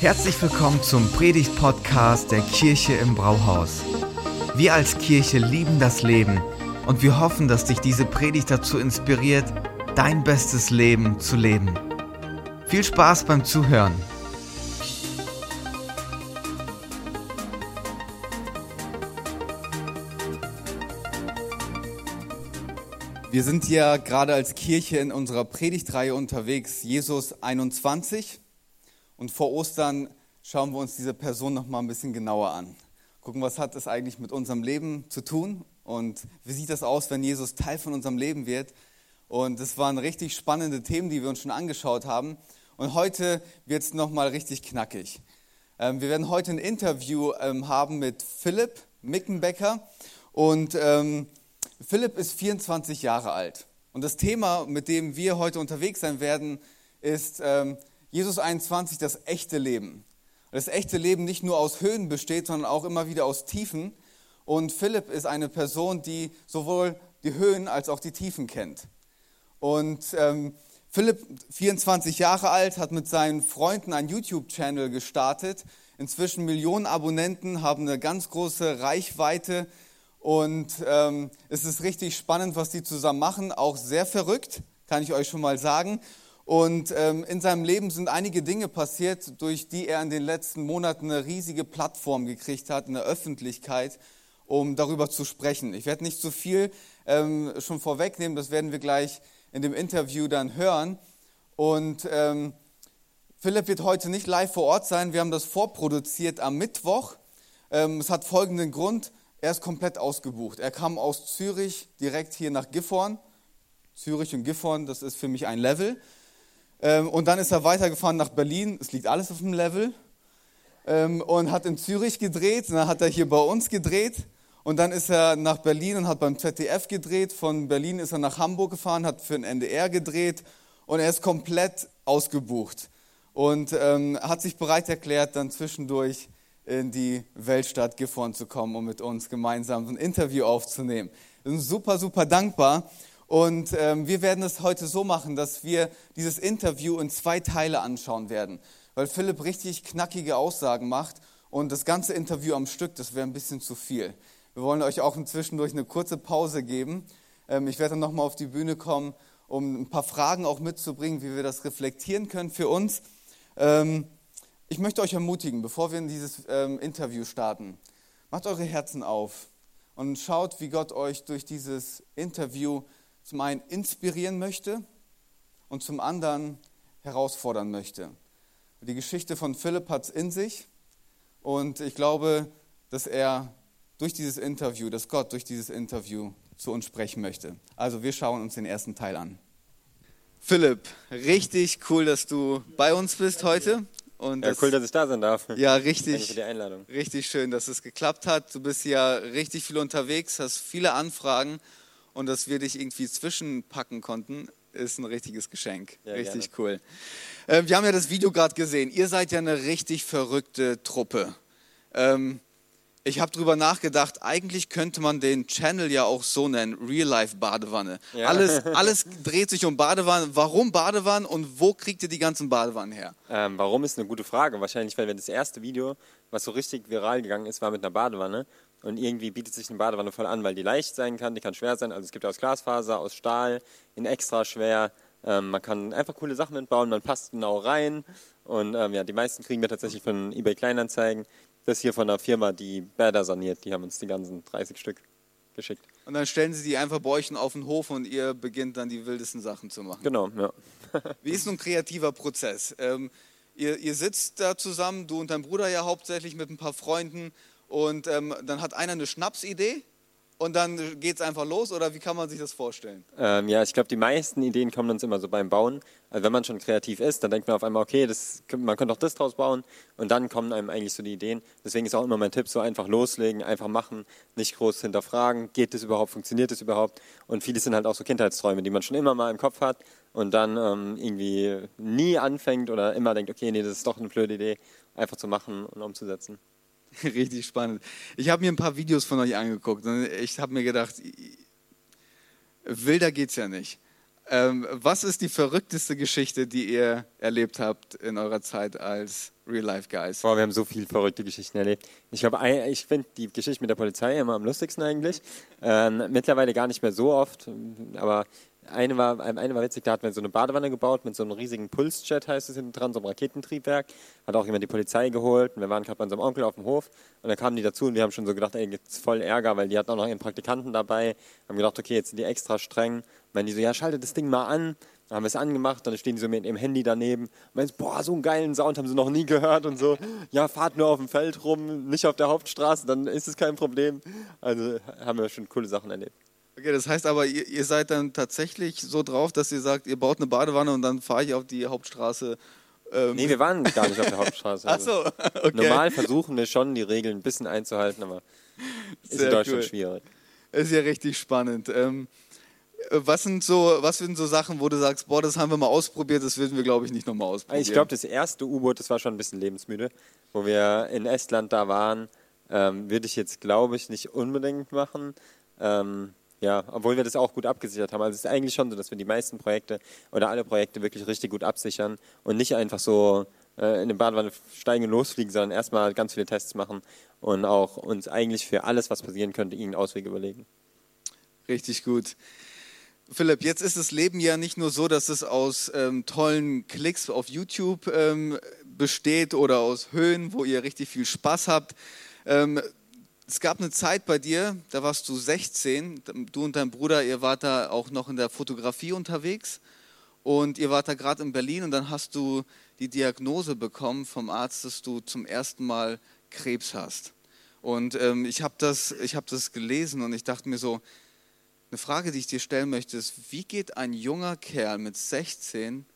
Herzlich willkommen zum Predigt-Podcast der Kirche im Brauhaus. Wir als Kirche lieben das Leben und wir hoffen, dass dich diese Predigt dazu inspiriert, dein bestes Leben zu leben. Viel Spaß beim Zuhören. Wir sind ja gerade als Kirche in unserer Predigtreihe unterwegs, Jesus 21. Und vor Ostern schauen wir uns diese Person noch mal ein bisschen genauer an. Gucken, was hat das eigentlich mit unserem Leben zu tun und wie sieht das aus, wenn Jesus Teil von unserem Leben wird. Und das waren richtig spannende Themen, die wir uns schon angeschaut haben. Und heute wird es noch mal richtig knackig. Ähm, wir werden heute ein Interview ähm, haben mit Philipp Mickenbecker. Und ähm, Philipp ist 24 Jahre alt. Und das Thema, mit dem wir heute unterwegs sein werden, ist Jesus 21, das echte Leben. Das echte Leben nicht nur aus Höhen besteht, sondern auch immer wieder aus Tiefen. Und Philipp ist eine Person, die sowohl die Höhen als auch die Tiefen kennt. Und ähm, Philipp, 24 Jahre alt, hat mit seinen Freunden einen YouTube-Channel gestartet. Inzwischen Millionen Abonnenten, haben eine ganz große Reichweite. Und ähm, es ist richtig spannend, was die zusammen machen. Auch sehr verrückt, kann ich euch schon mal sagen. Und ähm, in seinem Leben sind einige Dinge passiert, durch die er in den letzten Monaten eine riesige Plattform gekriegt hat, eine Öffentlichkeit, um darüber zu sprechen. Ich werde nicht zu so viel ähm, schon vorwegnehmen, das werden wir gleich in dem Interview dann hören. Und ähm, Philipp wird heute nicht live vor Ort sein. Wir haben das vorproduziert am Mittwoch. Ähm, es hat folgenden Grund. Er ist komplett ausgebucht. Er kam aus Zürich direkt hier nach Gifhorn. Zürich und Gifhorn, das ist für mich ein Level. Ähm, und dann ist er weitergefahren nach Berlin. Es liegt alles auf dem Level. Ähm, und hat in Zürich gedreht. Dann hat er hier bei uns gedreht. Und dann ist er nach Berlin und hat beim ZDF gedreht. Von Berlin ist er nach Hamburg gefahren, hat für den NDR gedreht. Und er ist komplett ausgebucht. Und ähm, hat sich bereit erklärt, dann zwischendurch in die Weltstadt Gifhorn zu kommen, um mit uns gemeinsam ein Interview aufzunehmen. Wir sind super, super dankbar. Und ähm, wir werden es heute so machen, dass wir dieses Interview in zwei Teile anschauen werden, weil Philipp richtig knackige Aussagen macht und das ganze Interview am Stück, das wäre ein bisschen zu viel. Wir wollen euch auch zwischendurch eine kurze Pause geben. Ähm, ich werde dann nochmal auf die Bühne kommen, um ein paar Fragen auch mitzubringen, wie wir das reflektieren können für uns. Ähm, ich möchte euch ermutigen, bevor wir in dieses ähm, Interview starten, macht eure Herzen auf und schaut, wie Gott euch durch dieses Interview zum einen inspirieren möchte und zum anderen herausfordern möchte. Die Geschichte von Philipp hat es in sich und ich glaube, dass er durch dieses Interview, dass Gott durch dieses Interview zu uns sprechen möchte. Also wir schauen uns den ersten Teil an. Philipp, richtig cool, dass du bei uns bist heute. Und ja, das, cool, dass ich da sein darf. Ja, richtig. Danke für die Einladung. Richtig schön, dass es geklappt hat. Du bist ja richtig viel unterwegs, hast viele Anfragen und dass wir dich irgendwie zwischenpacken konnten, ist ein richtiges Geschenk. Ja, richtig gerne. cool. Äh, wir haben ja das Video gerade gesehen. Ihr seid ja eine richtig verrückte Truppe. Ähm, ich habe darüber nachgedacht, eigentlich könnte man den Channel ja auch so nennen, Real Life Badewanne. Ja. Alles, alles dreht sich um Badewanne. Warum Badewanne und wo kriegt ihr die ganzen Badewannen her? Ähm, warum ist eine gute Frage. Wahrscheinlich, weil wir das erste Video, was so richtig viral gegangen ist, war mit einer Badewanne. Und irgendwie bietet sich eine Badewanne voll an, weil die leicht sein kann, die kann schwer sein. Also es gibt aus Glasfaser, aus Stahl, in extra schwer. Ähm, man kann einfach coole Sachen mitbauen, man passt genau rein. Und ähm, ja, die meisten kriegen wir tatsächlich von eBay Kleinanzeigen. Das hier von einer Firma, die Bäder saniert. Die haben uns die ganzen 30 Stück geschickt. Und dann stellen sie die einfach bei euch auf den Hof und ihr beginnt dann die wildesten Sachen zu machen. Genau, ja. Wie ist so ein kreativer Prozess? Ähm, ihr, ihr sitzt da zusammen, du und dein Bruder ja hauptsächlich mit ein paar Freunden und ähm, dann hat einer eine Schnapsidee und dann geht es einfach los oder wie kann man sich das vorstellen? Ähm, ja, ich glaube, die meisten Ideen kommen uns immer so beim Bauen. Also wenn man schon kreativ ist, dann denkt man auf einmal, okay, das, man könnte auch das draus bauen und dann kommen einem eigentlich so die Ideen. Deswegen ist auch immer mein Tipp, so einfach loslegen, einfach machen, nicht groß hinterfragen, geht das überhaupt, funktioniert das überhaupt? Und viele sind halt auch so Kindheitsträume, die man schon immer mal im Kopf hat und dann ähm, irgendwie nie anfängt oder immer denkt, okay, nee, das ist doch eine blöde Idee, einfach zu machen und umzusetzen. Richtig spannend. Ich habe mir ein paar Videos von euch angeguckt und ich habe mir gedacht, wilder geht's ja nicht. Ähm, was ist die verrückteste Geschichte, die ihr erlebt habt in eurer Zeit als Real-Life-Guys? Boah, wir haben so viele verrückte Geschichten erlebt. Ich glaube, ich finde die Geschichte mit der Polizei immer am lustigsten eigentlich. Ähm, mittlerweile gar nicht mehr so oft, aber eine war, eine war witzig, da hatten wir so eine Badewanne gebaut mit so einem riesigen Pulsjet, heißt es hinten dran, so einem Raketentriebwerk. Hat auch jemand die Polizei geholt und wir waren gerade bei unserem Onkel auf dem Hof und dann kamen die dazu und wir haben schon so gedacht, ey, gibt's voll Ärger, weil die hatten auch noch ihren Praktikanten dabei. Haben gedacht, okay, jetzt sind die extra streng. Und die so, ja, schaltet das Ding mal an. Dann haben wir es angemacht, dann stehen die so mit ihrem Handy daneben und meinen, boah, so einen geilen Sound haben sie noch nie gehört und so. Ja, fahrt nur auf dem Feld rum, nicht auf der Hauptstraße, dann ist es kein Problem. Also haben wir schon coole Sachen erlebt. Okay, das heißt aber, ihr, ihr, seid dann tatsächlich so drauf, dass ihr sagt, ihr baut eine Badewanne und dann fahre ich auf die Hauptstraße. Ähm. Nee, wir waren gar nicht auf der Hauptstraße. Also. Ach so, okay. Normal versuchen wir schon, die Regeln ein bisschen einzuhalten, aber ist Sehr in Deutschland cool. schwierig. Ist ja richtig spannend. Ähm, was sind so, was sind so Sachen, wo du sagst, boah, das haben wir mal ausprobiert, das würden wir, glaube ich, nicht nochmal ausprobieren? Ich glaube, das erste U-Boot, das war schon ein bisschen lebensmüde, wo wir in Estland da waren, ähm, würde ich jetzt, glaube ich, nicht unbedingt machen. Ähm, ja, obwohl wir das auch gut abgesichert haben. Also es ist eigentlich schon so, dass wir die meisten Projekte oder alle Projekte wirklich richtig gut absichern und nicht einfach so äh, in den Badewanne steigen und losfliegen, sondern erstmal ganz viele Tests machen und auch uns eigentlich für alles, was passieren könnte, irgendeinen Ausweg überlegen. Richtig gut. Philipp, jetzt ist das Leben ja nicht nur so, dass es aus ähm, tollen Klicks auf YouTube ähm, besteht oder aus Höhen, wo ihr richtig viel Spaß habt. Ähm, es gab eine Zeit bei dir, da warst du 16, du und dein Bruder, ihr wart da auch noch in der Fotografie unterwegs und ihr wart da gerade in Berlin und dann hast du die Diagnose bekommen vom Arzt, dass du zum ersten Mal Krebs hast. Und ähm, ich habe das, hab das gelesen und ich dachte mir so, eine Frage, die ich dir stellen möchte, ist, wie geht ein junger Kerl mit 16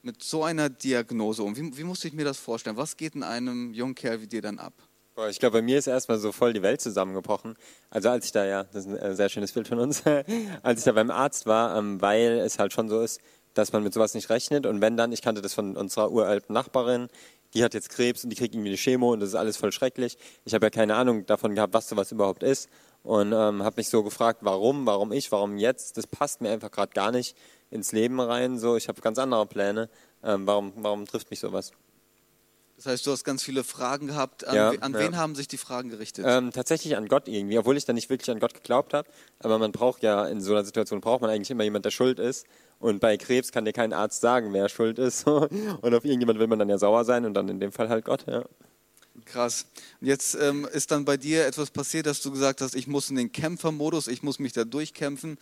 mit so einer Diagnose um? Wie, wie musste ich mir das vorstellen? Was geht in einem jungen Kerl wie dir dann ab? Ich glaube, bei mir ist erstmal so voll die Welt zusammengebrochen. Also als ich da, ja, das ist ein äh, sehr schönes Bild von uns, als ich da beim Arzt war, ähm, weil es halt schon so ist, dass man mit sowas nicht rechnet. Und wenn dann, ich kannte das von unserer uralten Nachbarin, die hat jetzt Krebs und die kriegt irgendwie eine Chemo und das ist alles voll schrecklich. Ich habe ja keine Ahnung davon gehabt, was sowas überhaupt ist. Und ähm, habe mich so gefragt, warum, warum ich, warum jetzt? Das passt mir einfach gerade gar nicht ins Leben rein. So, ich habe ganz andere Pläne. Ähm, warum, warum trifft mich sowas? Das heißt, du hast ganz viele Fragen gehabt. An, ja, an wen haben sich die Fragen gerichtet? Ähm, tatsächlich an Gott irgendwie, obwohl ich da nicht wirklich an Gott geglaubt habe. Aber man braucht ja, in so einer Situation braucht man eigentlich immer jemand, der schuld ist. Und bei Krebs kann dir kein Arzt sagen, wer schuld ist. und auf irgendjemand will man dann ja sauer sein und dann in dem Fall halt Gott, ja. Krass. Und jetzt ähm, ist dann bei dir etwas passiert, dass du gesagt hast, ich muss in den Kämpfermodus, ich muss mich da durchkämpfen.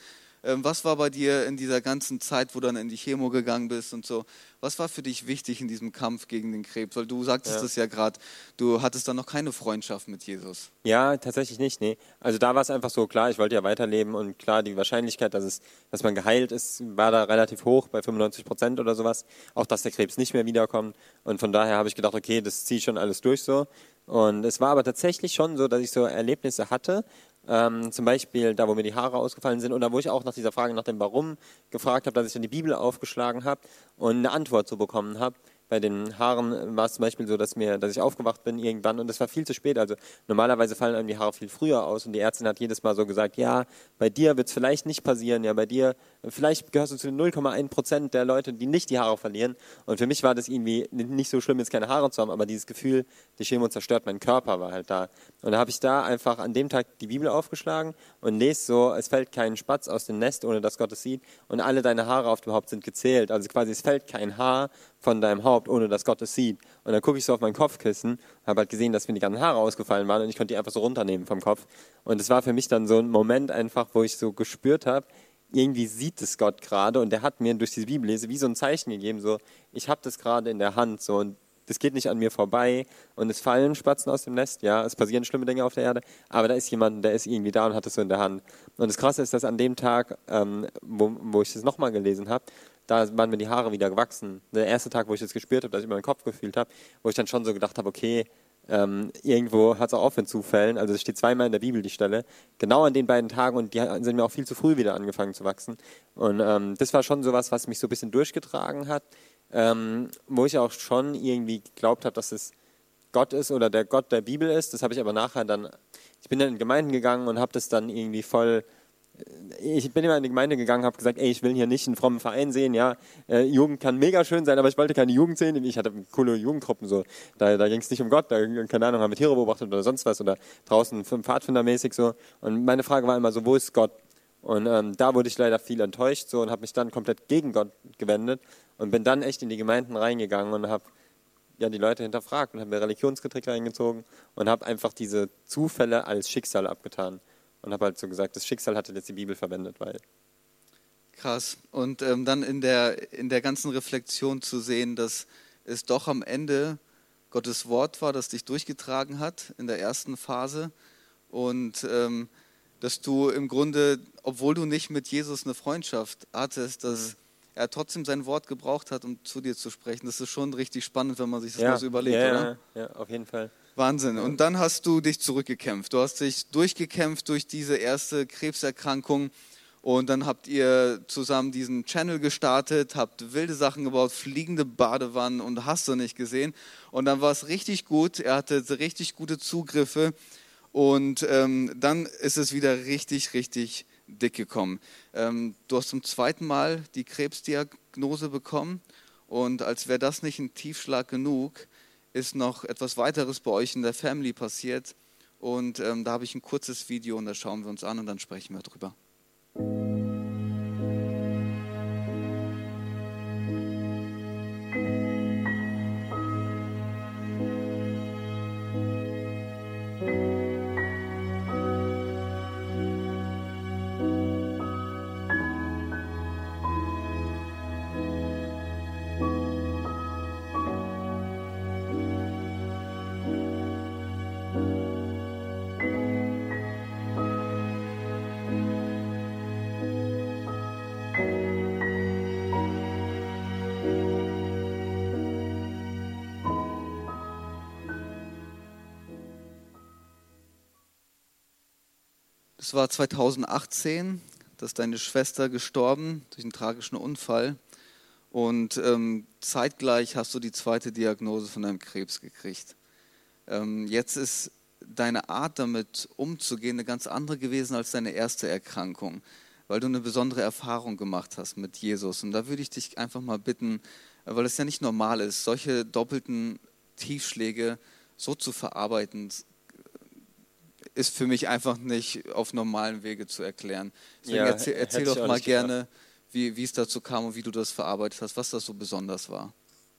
Ähm, was war bei dir in dieser ganzen Zeit, wo du dann in die Chemo gegangen bist und so? Was war für dich wichtig in diesem Kampf gegen den Krebs? Weil du sagtest es ja, ja gerade, du hattest dann noch keine Freundschaft mit Jesus. Ja, tatsächlich nicht, nee. Also da war es einfach so, klar, ich wollte ja weiterleben und klar, die Wahrscheinlichkeit, dass, es, dass man geheilt ist, war da relativ hoch, bei 95 Prozent oder sowas. Auch, dass der Krebs nicht mehr wiederkommt. Und von daher habe ich gedacht, okay, das ziehe ich schon alles durch so. Und es war aber tatsächlich schon so, dass ich so Erlebnisse hatte, ähm, zum Beispiel da, wo mir die Haare ausgefallen sind oder wo ich auch nach dieser Frage nach dem Warum gefragt habe, dass ich dann die Bibel aufgeschlagen habe und eine Antwort zu bekommen habe bei den Haaren war es zum Beispiel so, dass mir, dass ich aufgewacht bin irgendwann und es war viel zu spät. Also normalerweise fallen einem die Haare viel früher aus und die Ärztin hat jedes Mal so gesagt, ja, bei dir wird es vielleicht nicht passieren, ja, bei dir, vielleicht gehörst du zu den 0,1 Prozent der Leute, die nicht die Haare verlieren. Und für mich war das irgendwie nicht so schlimm, jetzt keine Haare zu haben, aber dieses Gefühl, die Chemo zerstört mein Körper, war halt da. Und da habe ich da einfach an dem Tag die Bibel aufgeschlagen und lese so, es fällt kein Spatz aus dem Nest, ohne dass Gott es sieht und alle deine Haare auf dem Haupt sind gezählt. Also quasi es fällt kein Haar von deinem Haupt, ohne dass Gott es sieht. Und dann gucke ich so auf mein Kopfkissen, habe halt gesehen, dass mir die ganzen Haare ausgefallen waren und ich konnte die einfach so runternehmen vom Kopf. Und es war für mich dann so ein Moment einfach, wo ich so gespürt habe, irgendwie sieht es Gott gerade und der hat mir durch diese Bibellese wie so ein Zeichen gegeben, so ich habe das gerade in der Hand so und das geht nicht an mir vorbei und es fallen Spatzen aus dem Nest, ja, es passieren schlimme Dinge auf der Erde, aber da ist jemand, der ist irgendwie da und hat es so in der Hand. Und das Krasse ist, dass an dem Tag, ähm, wo, wo ich das nochmal gelesen habe, da waren mir die Haare wieder gewachsen. Der erste Tag, wo ich das gespürt habe, dass ich meinen Kopf gefühlt habe, wo ich dann schon so gedacht habe, okay, ähm, irgendwo hat es auch auf mit Zufällen. Also es steht zweimal in der Bibel die Stelle. Genau an den beiden Tagen und die sind mir auch viel zu früh wieder angefangen zu wachsen. Und ähm, das war schon sowas, was mich so ein bisschen durchgetragen hat, ähm, wo ich auch schon irgendwie geglaubt habe, dass es Gott ist oder der Gott der Bibel ist. Das habe ich aber nachher dann, ich bin dann in Gemeinden gegangen und habe das dann irgendwie voll ich bin immer in die Gemeinde gegangen, habe gesagt, ey, ich will hier nicht einen frommen Verein sehen, ja, äh, Jugend kann mega schön sein, aber ich wollte keine Jugend sehen. Ich hatte coole Jugendgruppen, so, da, da ging es nicht um Gott, da, keine Ahnung, haben wir Tiere beobachtet oder sonst was oder draußen Pfadfindermäßig so. Und meine Frage war immer so, wo ist Gott? Und ähm, da wurde ich leider viel enttäuscht so und habe mich dann komplett gegen Gott gewendet und bin dann echt in die Gemeinden reingegangen und habe ja, die Leute hinterfragt und habe mir Religionskritik reingezogen und habe einfach diese Zufälle als Schicksal abgetan und habe halt so gesagt, das Schicksal hatte jetzt die Bibel verwendet, weil. Krass. Und ähm, dann in der, in der ganzen Reflexion zu sehen, dass es doch am Ende Gottes Wort war, das dich durchgetragen hat in der ersten Phase und ähm, dass du im Grunde, obwohl du nicht mit Jesus eine Freundschaft hattest, dass mhm. er trotzdem sein Wort gebraucht hat, um zu dir zu sprechen. Das ist schon richtig spannend, wenn man sich das ja, mal so überlegt, ja, oder? Ja, auf jeden Fall. Wahnsinn. Und dann hast du dich zurückgekämpft. Du hast dich durchgekämpft durch diese erste Krebserkrankung. Und dann habt ihr zusammen diesen Channel gestartet, habt wilde Sachen gebaut, fliegende Badewannen und hast du nicht gesehen. Und dann war es richtig gut. Er hatte richtig gute Zugriffe. Und ähm, dann ist es wieder richtig, richtig dick gekommen. Ähm, du hast zum zweiten Mal die Krebsdiagnose bekommen. Und als wäre das nicht ein Tiefschlag genug, ist noch etwas weiteres bei euch in der Family passiert. Und ähm, da habe ich ein kurzes Video und das schauen wir uns an und dann sprechen wir drüber. Es war 2018, da ist deine Schwester gestorben durch einen tragischen Unfall. Und ähm, zeitgleich hast du die zweite Diagnose von deinem Krebs gekriegt. Ähm, jetzt ist deine Art damit umzugehen eine ganz andere gewesen als deine erste Erkrankung, weil du eine besondere Erfahrung gemacht hast mit Jesus. Und da würde ich dich einfach mal bitten, weil es ja nicht normal ist, solche doppelten Tiefschläge so zu verarbeiten, ist für mich einfach nicht auf normalen Wege zu erklären. Deswegen ja, erzähl, erzähl doch mal gerne, wie, wie es dazu kam und wie du das verarbeitet hast, was das so besonders war.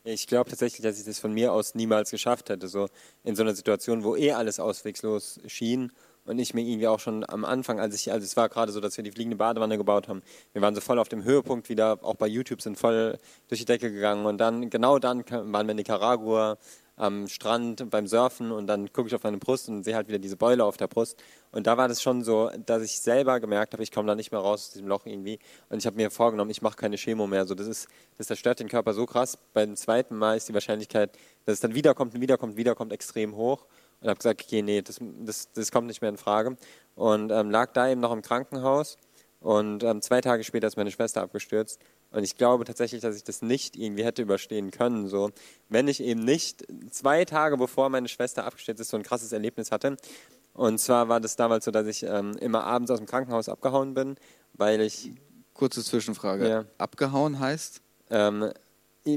Ich glaube tatsächlich, dass ich das von mir aus niemals geschafft hätte, so in so einer Situation, wo eh alles auswegslos schien und ich mir irgendwie auch schon am Anfang, als ich, also es war gerade so, dass wir die fliegende Badewanne gebaut haben, wir waren so voll auf dem Höhepunkt wieder, auch bei YouTube sind voll durch die Decke gegangen und dann, genau dann waren wir in Nicaragua, am Strand beim Surfen und dann gucke ich auf meine Brust und sehe halt wieder diese Beule auf der Brust. Und da war das schon so, dass ich selber gemerkt habe, ich komme da nicht mehr raus aus diesem Loch irgendwie. Und ich habe mir vorgenommen, ich mache keine Chemo mehr. So, das, ist, das zerstört den Körper so krass. Beim zweiten Mal ist die Wahrscheinlichkeit, dass es dann wiederkommt und wiederkommt, wiederkommt, extrem hoch. Und habe gesagt, okay, nee, das, das, das kommt nicht mehr in Frage. Und ähm, lag da eben noch im Krankenhaus. Und ähm, zwei Tage später ist meine Schwester abgestürzt. Und ich glaube tatsächlich, dass ich das nicht irgendwie hätte überstehen können. So, wenn ich eben nicht zwei Tage bevor meine Schwester abgestürzt ist, so ein krasses Erlebnis hatte. Und zwar war das damals so, dass ich ähm, immer abends aus dem Krankenhaus abgehauen bin, weil ich. Kurze Zwischenfrage. Ja. Abgehauen heißt? Ähm,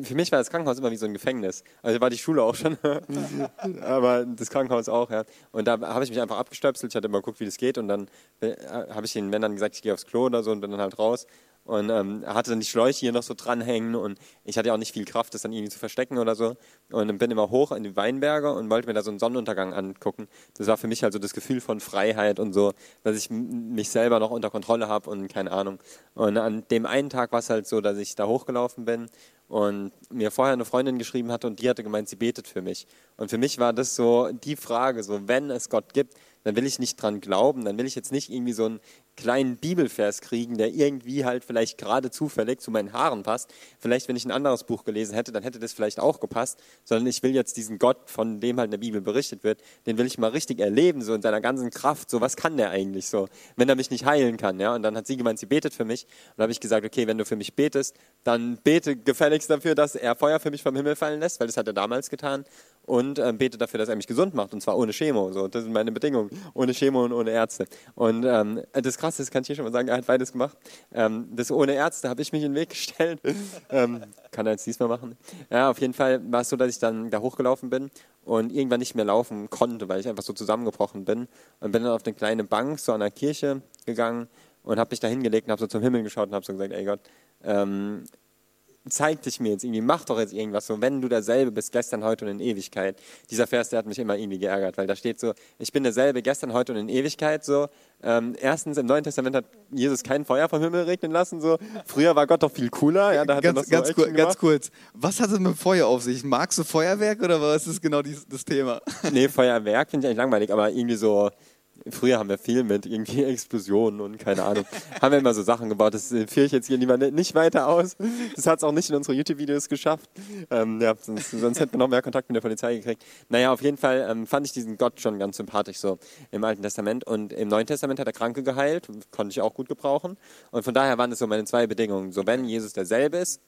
für mich war das Krankenhaus immer wie so ein Gefängnis. Also war die Schule auch schon, aber das Krankenhaus auch, ja. Und da habe ich mich einfach abgestöpselt, ich hatte immer geguckt, wie das geht und dann äh, habe ich den Männern gesagt, ich gehe aufs Klo oder so und bin dann halt raus und ähm, hatte dann die Schläuche hier noch so dranhängen und ich hatte ja auch nicht viel Kraft, das dann irgendwie zu verstecken oder so. Und bin immer hoch in die Weinberge und wollte mir da so einen Sonnenuntergang angucken. Das war für mich halt so das Gefühl von Freiheit und so, dass ich mich selber noch unter Kontrolle habe und keine Ahnung. Und an dem einen Tag war es halt so, dass ich da hochgelaufen bin und mir vorher eine Freundin geschrieben hatte und die hatte gemeint, sie betet für mich. Und für mich war das so die Frage, so wenn es Gott gibt, dann will ich nicht dran glauben, dann will ich jetzt nicht irgendwie so einen kleinen Bibelvers kriegen, der irgendwie halt vielleicht gerade zufällig zu meinen Haaren passt. Vielleicht, wenn ich ein anderes Buch gelesen hätte, dann hätte das vielleicht auch gepasst, sondern ich will jetzt diesen Gott, von dem halt in der Bibel berichtet wird, den will ich mal richtig erleben, so in seiner ganzen Kraft, so was kann der eigentlich so, wenn er mich nicht heilen kann, ja. Und dann hat sie gemeint, sie betet für mich. Und habe ich gesagt, okay, wenn du für mich betest, dann bete gefälligst dafür, dass er Feuer für mich vom Himmel fallen lässt, weil das hat er damals getan. und ähm, bete dafür, dass er mich gesund macht und zwar ohne Chemo. So, das sind meine Bedingungen, ohne Chemo und ohne Ärzte. Und ähm, das Krasse ist, kann ich hier schon mal sagen, er hat beides gemacht. Ähm, das ohne Ärzte habe ich mich in den Weg gestellt. ähm, kann er jetzt diesmal machen. Ja, auf jeden Fall war es so, dass ich dann da hochgelaufen bin und irgendwann nicht mehr laufen konnte, weil ich einfach so zusammengebrochen bin und bin dann auf eine kleine Bank so an der Kirche gegangen und habe mich da hingelegt und habe so zum Himmel geschaut und habe so gesagt, ey Gott, ähm, zeig dich mir jetzt irgendwie, mach doch jetzt irgendwas so, wenn du derselbe bist, gestern, heute und in Ewigkeit. Dieser Vers, der hat mich immer irgendwie geärgert, weil da steht so, ich bin derselbe gestern, heute und in Ewigkeit so. Ähm, erstens, im Neuen Testament hat Jesus kein Feuer vom Himmel regnen lassen, so. Früher war Gott doch viel cooler, ja, da hat ganz, er noch so ganz, kur ganz kurz, was hat es mit Feuer auf sich? Magst du Feuerwerk oder was ist genau dies, das Thema? Nee, Feuerwerk finde ich eigentlich langweilig, aber irgendwie so, früher haben wir viel mit irgendwie Explosionen und keine Ahnung, haben wir immer so Sachen gebaut, das führe ich jetzt hier lieber ni- nicht weiter aus. Das hat es auch nicht in unsere YouTube-Videos geschafft. Ähm, ja, sonst, sonst hätten wir noch mehr Kontakt mit der Polizei gekriegt. Naja, auf jeden Fall ähm, fand ich diesen Gott schon ganz sympathisch so im Alten Testament und im Neuen Testament hat er Kranke geheilt, konnte ich auch gut gebrauchen und von daher waren es so meine zwei Bedingungen. So, wenn Jesus derselbe ist,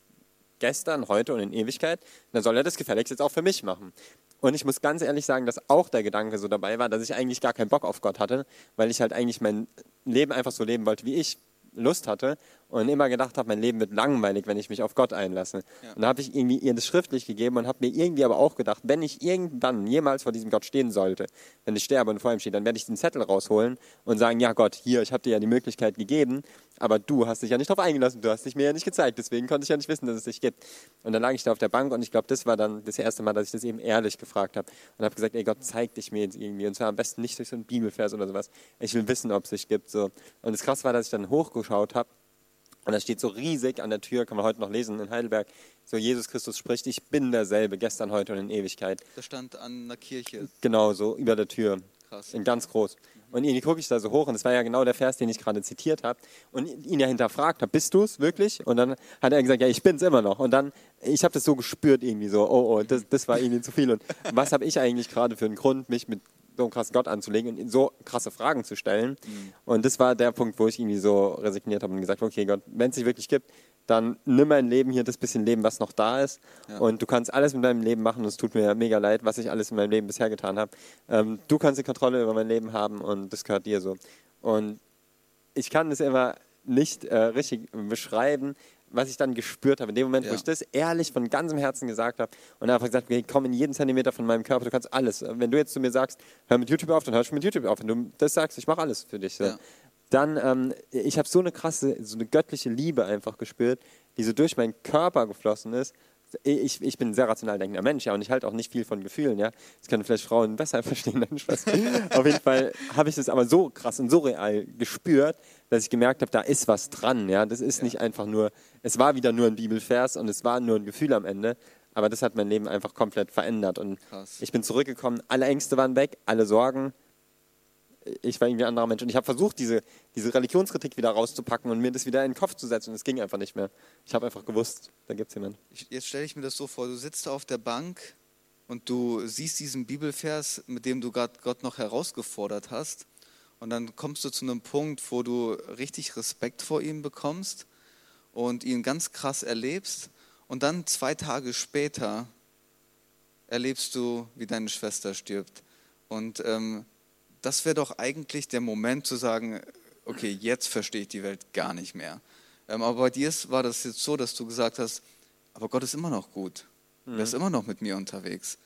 gestern, heute und in Ewigkeit, dann soll er das gefälligst jetzt auch für mich machen. Und ich muss ganz ehrlich sagen, dass auch der Gedanke so dabei war, dass ich eigentlich gar keinen Bock auf Gott hatte, weil ich halt eigentlich mein Leben einfach so leben wollte, wie ich Lust hatte und immer gedacht habe, mein Leben wird langweilig, wenn ich mich auf Gott einlasse. Und da habe ich irgendwie ihr das schriftlich gegeben und habe mir irgendwie aber auch gedacht, wenn ich irgendwann jemals vor diesem Gott stehen sollte, wenn ich sterbe und vor ihm stehe, dann werde ich den Zettel rausholen und sagen, ja Gott, hier, ich habe dir ja die Möglichkeit gegeben, aber du hast dich ja nicht darauf eingelassen, du hast dich mir ja nicht gezeigt, deswegen konnte ich ja nicht wissen, dass es dich gibt. Und dann lag ich da auf der Bank und ich glaube, das war dann das erste Mal, dass ich das eben ehrlich gefragt habe und habe gesagt, ey Gott, zeig dich mir jetzt irgendwie und zwar am besten nicht durch so einen Bibelvers oder sowas. Ich will wissen, ob es dich gibt. So. Und das krass war, dass ich dann hochgeschaut habe und da steht so riesig an der Tür, kann man heute noch lesen in Heidelberg, so Jesus Christus spricht, ich bin derselbe, gestern, heute und in Ewigkeit. Das stand an der Kirche. Genau, so über der Tür. Krass. In ganz groß. Und irgendwie gucke ich da so hoch und das war ja genau der Vers, den ich gerade zitiert habe. Und ihn ja hinterfragt habe, bist du es wirklich? Und dann hat er gesagt, ja, ich bin es immer noch. Und dann, ich habe das so gespürt irgendwie so, oh, oh, das, das war irgendwie zu viel. Und was habe ich eigentlich gerade für einen Grund, mich mit so einem krassen Gott anzulegen und so krasse Fragen zu stellen? Und das war der Punkt, wo ich irgendwie so resigniert habe und gesagt habe, okay Gott, wenn es dich wirklich gibt, dann nimm mein Leben hier, das bisschen Leben, was noch da ist. Und du kannst alles mit deinem Leben machen und es tut mir mega leid, was ich alles in meinem Leben bisher getan habe. Ähm, du kannst die Kontrolle über mein Leben haben und das gehört dir so. Und ich kann es immer nicht äh, richtig beschreiben, was ich dann gespürt habe. In dem Moment, wo Ja. ich das ehrlich von ganzem Herzen gesagt habe und einfach gesagt, okay, komm in jeden Zentimeter von meinem Körper, du kannst alles. Wenn du jetzt zu mir sagst, hör mit YouTube auf, dann hörst du mit YouTube auf. Wenn du das sagst, ich mache alles für dich. So. Ja. Dann, ähm, ich habe so eine krasse, so eine göttliche Liebe einfach gespürt, die so durch meinen Körper geflossen ist. Ich, ich bin ein sehr rational denkender Mensch, ja, und ich halte auch nicht viel von Gefühlen, ja. Das können vielleicht Frauen besser verstehen, nein, Spaß. Auf jeden Fall habe ich das aber so krass und so real gespürt, dass ich gemerkt habe, da ist was dran, ja. Das ist nicht einfach nur, es war wieder nur ein Bibelvers und es war nur ein Gefühl am Ende, aber das hat mein Leben einfach komplett verändert und Krass. ich bin zurückgekommen, alle Ängste waren weg, alle Sorgen, ich war irgendwie ein anderer Mensch. Und ich habe versucht, diese, diese Religionskritik wieder rauszupacken und mir das wieder in den Kopf zu setzen. Und es ging einfach nicht mehr. Ich habe einfach gewusst, da gibt es jemanden. Jetzt stelle ich mir das so vor, du sitzt auf der Bank und du siehst diesen Bibelvers, mit dem du gerade Gott noch herausgefordert hast. Und dann kommst du zu einem Punkt, wo du richtig Respekt vor ihm bekommst und ihn ganz krass erlebst. Und dann zwei Tage später erlebst du, wie deine Schwester stirbt. Und ähm, das wäre doch eigentlich der Moment zu sagen, okay, jetzt verstehe ich die Welt gar nicht mehr. Ähm, aber bei dir war das jetzt so, dass du gesagt hast, aber Gott ist immer noch gut. Er ist immer noch mit mir unterwegs.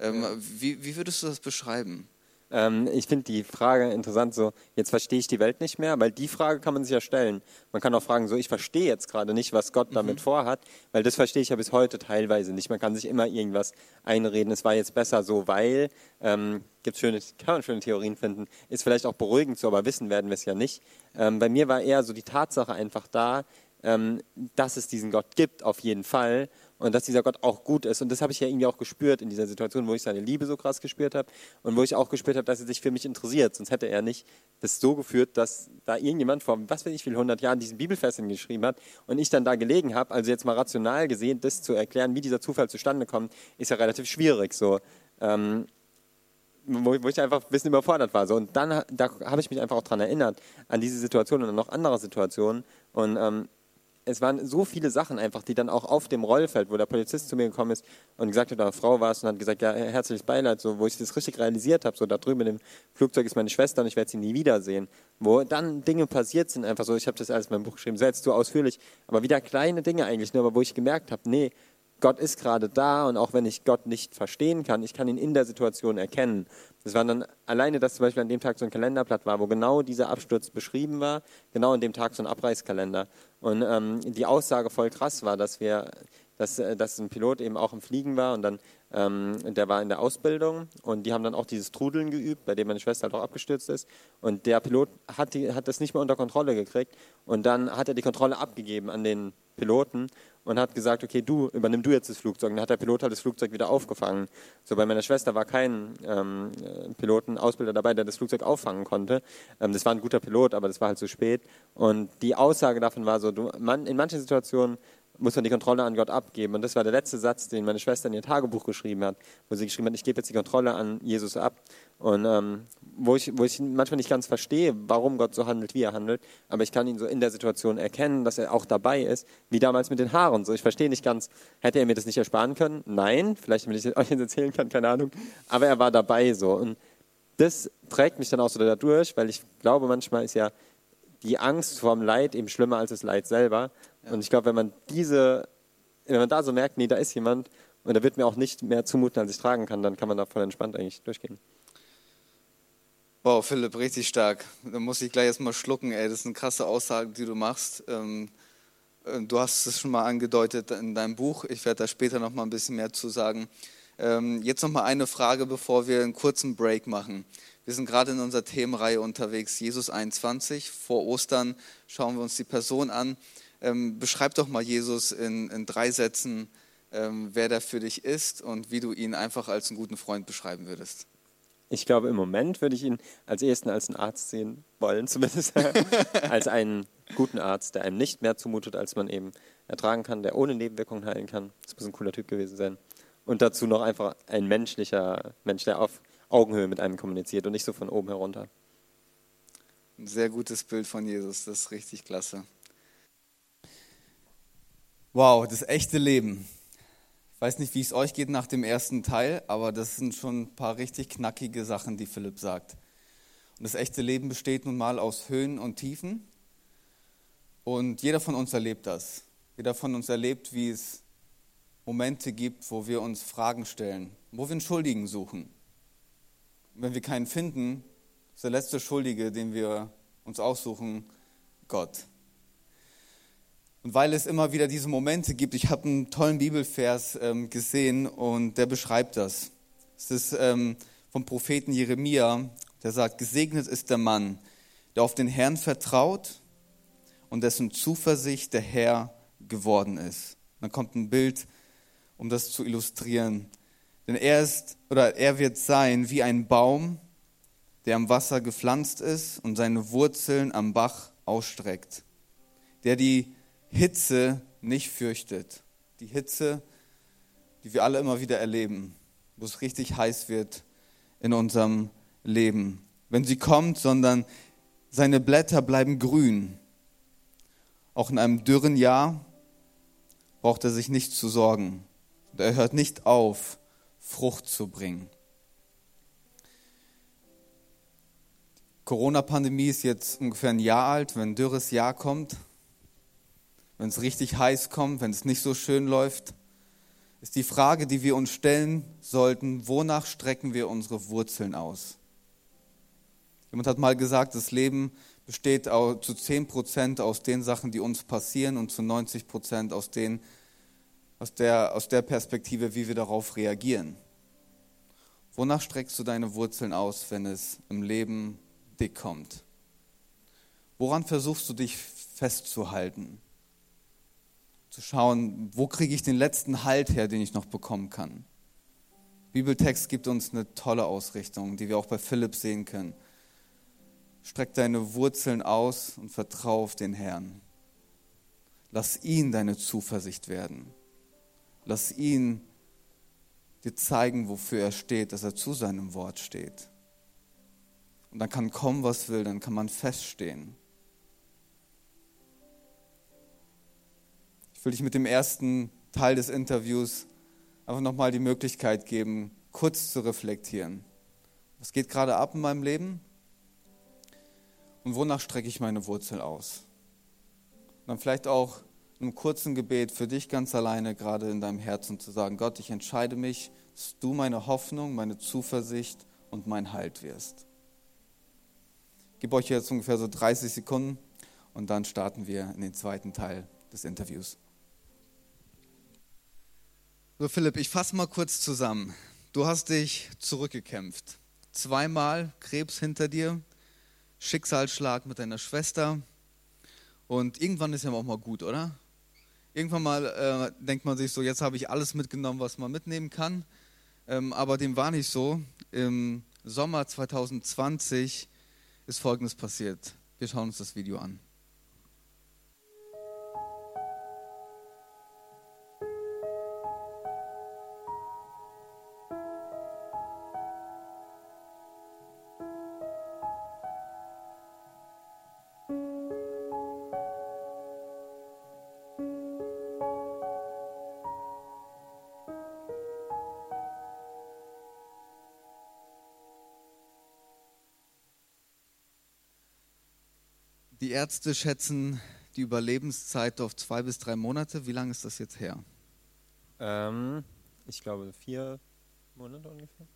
Ähm, wie, wie würdest du das beschreiben? Ähm, ich finde die Frage interessant, so, jetzt verstehe ich die Welt nicht mehr, weil die Frage kann man sich ja stellen. Man kann auch fragen, so, ich verstehe jetzt gerade nicht, was Gott damit vorhat, weil das verstehe ich ja bis heute teilweise nicht. Man kann sich immer irgendwas einreden, es war jetzt besser so, weil, ähm, gibt's schöne, kann man schöne Theorien finden, ist vielleicht auch beruhigend so, aber wissen werden wir es ja nicht. Ähm, bei mir war eher so die Tatsache einfach da, ähm, dass es diesen Gott gibt, auf jeden Fall. Und dass dieser Gott auch gut ist. Und das habe ich ja irgendwie auch gespürt in dieser Situation, wo ich seine Liebe so krass gespürt habe und wo ich auch gespürt habe, dass er sich für mich interessiert. Sonst hätte er nicht das so geführt, dass da irgendjemand vor, was weiß ich, wie 100 Jahren diesen Bibelvers hingeschrieben hat und ich dann da gelegen habe. Also jetzt mal rational gesehen, das zu erklären, wie dieser Zufall zustande kommt, ist ja relativ schwierig. So. Ähm, wo, ich einfach ein bisschen überfordert war. So. Und dann da habe ich mich einfach auch daran erinnert, an diese Situation und an noch andere Situationen. Und ähm, es waren so viele Sachen einfach, die dann auch auf dem Rollfeld, wo der Polizist zu mir gekommen ist und gesagt hat, da Frau war es und hat gesagt, ja, herzliches Beileid, so, wo ich das richtig realisiert habe, so da drüben dem Flugzeug ist meine Schwester und ich werde sie nie wiedersehen. Wo dann Dinge passiert sind, einfach so, ich habe das alles in meinem Buch geschrieben, selbst so ausführlich, aber wieder kleine Dinge eigentlich nur, aber wo ich gemerkt habe, nee, Gott ist gerade da und auch wenn ich Gott nicht verstehen kann, ich kann ihn in der Situation erkennen. Das war dann alleine, dass zum Beispiel an dem Tag so ein Kalenderblatt war, wo genau dieser Absturz beschrieben war, genau an dem Tag so ein Abreißkalender. Und ähm, die Aussage voll krass war, dass wir, dass, äh, dass ein Pilot eben auch im Fliegen war und dann, ähm, der war in der Ausbildung und die haben dann auch dieses Trudeln geübt, bei dem meine Schwester halt auch abgestürzt ist. Und der Pilot hat, die, hat das nicht mehr unter Kontrolle gekriegt und dann hat er die Kontrolle abgegeben an den Piloten und hat gesagt, okay, du, übernimm du jetzt das Flugzeug. Und dann hat der Pilot halt das Flugzeug wieder aufgefangen. So bei meiner Schwester war kein ähm, Piloten, Ausbilder dabei, der das Flugzeug auffangen konnte. Ähm, das war ein guter Pilot, aber das war halt zu spät. Und die Aussage davon war so, du, man, in manchen Situationen muss man die Kontrolle an Gott abgeben. Und das war der letzte Satz, den meine Schwester in ihr Tagebuch geschrieben hat, wo sie geschrieben hat, ich gebe jetzt die Kontrolle an Jesus ab. Und ähm, wo, ich, wo ich manchmal nicht ganz verstehe, warum Gott so handelt, wie er handelt, aber ich kann ihn so in der Situation erkennen, dass er auch dabei ist, wie damals mit den Haaren. So, ich verstehe nicht ganz, hätte er mir das nicht ersparen können? Nein, vielleicht, wenn ich euch jetzt erzählen kann, keine Ahnung. Aber er war dabei so. Und das trägt mich dann auch so dadurch, weil ich glaube, manchmal ist ja die Angst vorm Leid eben schlimmer als das Leid selber. Ja. Und ich glaube, wenn man diese, wenn man da so merkt, nee, da ist jemand und er wird mir auch nicht mehr zumuten, als ich tragen kann, dann kann man da voll entspannt eigentlich durchgehen. Wow, Philipp, richtig stark. Da muss ich gleich erstmal schlucken, ey. Das ist eine krasse Aussage, die du machst. Ähm, äh, du hast es schon mal angedeutet in deinem Buch. Ich werde da später noch mal ein bisschen mehr zu sagen. Ähm, jetzt noch mal eine Frage, bevor wir einen kurzen Break machen. Wir sind gerade in unserer Themenreihe unterwegs, Jesus 21. Vor Ostern schauen wir uns die Person an. Ähm, beschreib doch mal Jesus in, in drei Sätzen, ähm, wer der für dich ist und wie du ihn einfach als einen guten Freund beschreiben würdest. Ich glaube, im Moment würde ich ihn als ehesten als einen Arzt sehen wollen, zumindest als einen guten Arzt, der einem nicht mehr zumutet, als man eben ertragen kann, der ohne Nebenwirkungen heilen kann. Das muss ein cooler Typ gewesen sein. Und dazu noch einfach ein menschlicher Mensch, der auf Augenhöhe mit einem kommuniziert und nicht so von oben herunter. Ein sehr gutes Bild von Jesus, das ist richtig klasse. Wow, das echte Leben. Ich weiß nicht, wie es euch geht nach dem ersten Teil, aber das sind schon ein paar richtig knackige Sachen, die Philipp sagt. Und das echte Leben besteht nun mal aus Höhen und Tiefen. Und jeder von uns erlebt das. Jeder von uns erlebt, wie es Momente gibt, wo wir uns Fragen stellen, wo wir einen Schuldigen suchen wenn wir keinen finden, ist der letzte Schuldige, den wir uns aussuchen, Gott. Und weil es immer wieder diese Momente gibt, ich habe einen tollen Bibelvers ähm, gesehen und der beschreibt das. Es ist ähm, vom Propheten Jeremia, der sagt, gesegnet ist der Mann, der auf den Herrn vertraut und dessen Zuversicht der Herr geworden ist. Dann kommt ein Bild, um das zu illustrieren. Denn er ist oder er wird sein wie ein Baum, der am Wasser gepflanzt ist und seine Wurzeln am Bach ausstreckt, der die Hitze nicht fürchtet. Die Hitze, die wir alle immer wieder erleben, wo es richtig heiß wird in unserem Leben. Wenn sie kommt, sondern seine Blätter bleiben grün. Auch in einem dürren Jahr braucht er sich nicht zu sorgen. Und er hört nicht auf, Frucht zu bringen. Corona-Pandemie ist jetzt ungefähr ein Jahr alt, wenn ein dürres Jahr kommt, wenn es richtig heiß kommt, wenn es nicht so schön läuft, ist die Frage, die wir uns stellen sollten, wonach strecken wir unsere Wurzeln aus? Jemand hat mal gesagt, das Leben besteht zu 10 Prozent aus den Sachen, die uns passieren und zu 90 Prozent aus den, aus der, aus der Perspektive, wie wir darauf reagieren. Wonach streckst du deine Wurzeln aus, wenn es im Leben dick kommt? Woran versuchst du dich festzuhalten? Zu schauen, wo kriege ich den letzten Halt her, den ich noch bekommen kann? Bibeltext gibt uns eine tolle Ausrichtung, die wir auch bei Philipp sehen können. Streck deine Wurzeln aus und vertrau auf den Herrn. Lass ihn deine Zuversicht werden. Lass ihn dir zeigen, wofür er steht, dass er zu seinem Wort steht. Und dann kann kommen, was will, dann kann man feststehen. Will dich mit dem ersten Teil des Interviews einfach nochmal die Möglichkeit geben, kurz zu reflektieren. Was geht gerade ab in meinem Leben? Und wonach strecke ich meine Wurzel aus? Und dann vielleicht auch in einem kurzen Gebet für dich ganz alleine gerade in deinem Herzen zu sagen, Gott, ich entscheide mich, dass du meine Hoffnung, meine Zuversicht und mein Halt wirst. Ich gebe euch jetzt ungefähr so 30 Sekunden und dann starten wir in den zweiten Teil des Interviews. So Philipp, ich fasse mal kurz zusammen. Du hast dich zurückgekämpft. Zweimal Krebs hinter dir, Schicksalsschlag mit deiner Schwester und irgendwann ist ja auch mal gut, oder? Irgendwann mal äh, denkt man sich so, jetzt habe ich alles mitgenommen, was man mitnehmen kann. Ähm, aber dem war nicht so. Im Sommer 2020 ist Folgendes passiert. Wir schauen uns das Video an. Ärzte schätzen die Überlebenszeit auf zwei bis drei Monate. Wie lange ist das jetzt her? Ähm, ich glaube vier Monate ungefähr.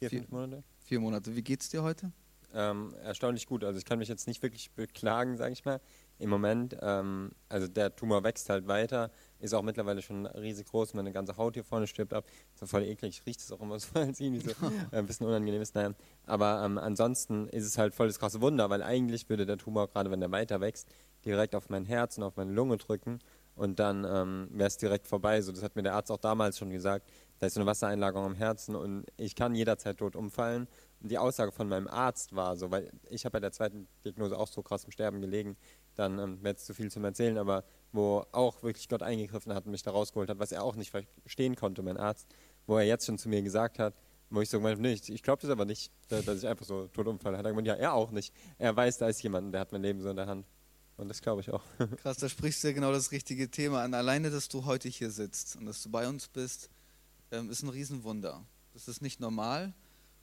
Vier, Vier- fünf Monate. Vier Monate. Wie geht's dir heute? Ähm, erstaunlich gut. Also ich kann mich jetzt nicht wirklich beklagen, sage ich mal. Im Moment, ähm, also der Tumor wächst halt weiter, ist auch mittlerweile schon riesig groß, meine ganze Haut hier vorne stirbt ab. So voll eklig, riecht es auch immer so, es irgendwie so äh, ein bisschen unangenehm ist. Naja. Aber ähm, ansonsten ist es halt voll das krasse Wunder, weil eigentlich würde der Tumor, gerade wenn der weiter wächst, direkt auf mein Herz und auf meine Lunge drücken und dann ähm, wäre es direkt vorbei. So, das hat mir der Arzt auch damals schon gesagt. Da ist so eine Wassereinlagerung am Herzen und ich kann jederzeit tot umfallen. Die Aussage von meinem Arzt war so, weil ich habe bei der zweiten Diagnose auch so krass im Sterben gelegen, dann ähm, wäre jetzt zu viel zum Erzählen, aber wo auch wirklich Gott eingegriffen hat und mich da rausgeholt hat, was er auch nicht verstehen konnte, mein Arzt, wo er jetzt schon zu mir gesagt hat, wo ich so gemeint habe, nee, ich, ich glaube das aber nicht, da- dass ich einfach so tot umfalle. Hat er gemeint, ja, er auch nicht. Er weiß, da ist jemand, der hat mein Leben so in der Hand. Und das glaube ich auch. Krass, da sprichst du ja genau das richtige Thema an. Alleine, dass du heute hier sitzt und dass du bei uns bist, ähm, ist ein Riesenwunder. Das ist nicht normal.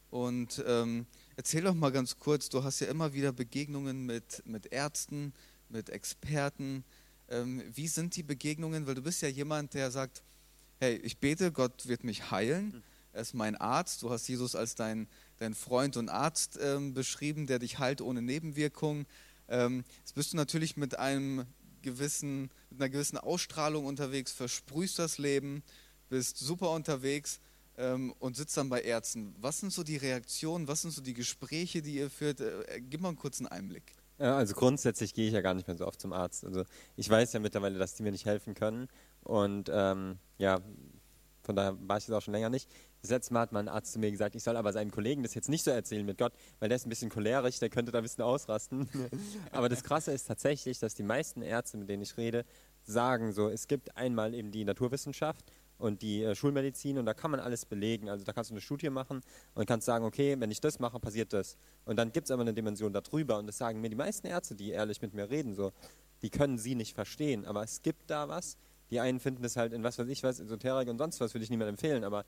Und ähm, erzähl doch mal ganz kurz, du hast ja immer wieder Begegnungen mit, mit Ärzten, mit Experten. Ähm, wie sind die Begegnungen? Weil du bist ja jemand, der sagt, hey, ich bete, Gott wird mich heilen. Er ist mein Arzt. Du hast Jesus als dein, dein Freund und Arzt ähm, beschrieben, der dich heilt ohne Nebenwirkung. Ähm, jetzt bist du natürlich mit einem gewissen, mit einer gewissen Ausstrahlung unterwegs, versprühst das Leben, bist super unterwegs ähm, und sitzt dann bei Ärzten. Was sind so die Reaktionen, was sind so die Gespräche, die ihr führt? Äh, gib mal einen kurzen Einblick. Ja, also grundsätzlich gehe ich ja gar nicht mehr so oft zum Arzt. Also ich weiß ja mittlerweile, dass die mir nicht helfen können. Und ähm, ja, von daher war ich jetzt auch schon länger nicht. Das letzte Mal hat mein Arzt zu mir gesagt, ich soll aber seinem Kollegen das jetzt nicht so erzählen mit Gott, weil der ist ein bisschen cholerisch, der könnte da ein bisschen ausrasten. aber das Krasse ist tatsächlich, dass die meisten Ärzte, mit denen ich rede, sagen so, es gibt einmal eben die Naturwissenschaft und die äh, Schulmedizin und da kann man alles belegen. Also da kannst du eine Studie machen und kannst sagen, okay, wenn ich das mache, passiert das. Und dann gibt es aber eine Dimension darüber und das sagen mir die meisten Ärzte, die ehrlich mit mir reden, so, die können sie nicht verstehen, aber es gibt da was. Die einen finden das halt in was weiß ich was, Esoterik und sonst was, würde ich niemandem empfehlen, aber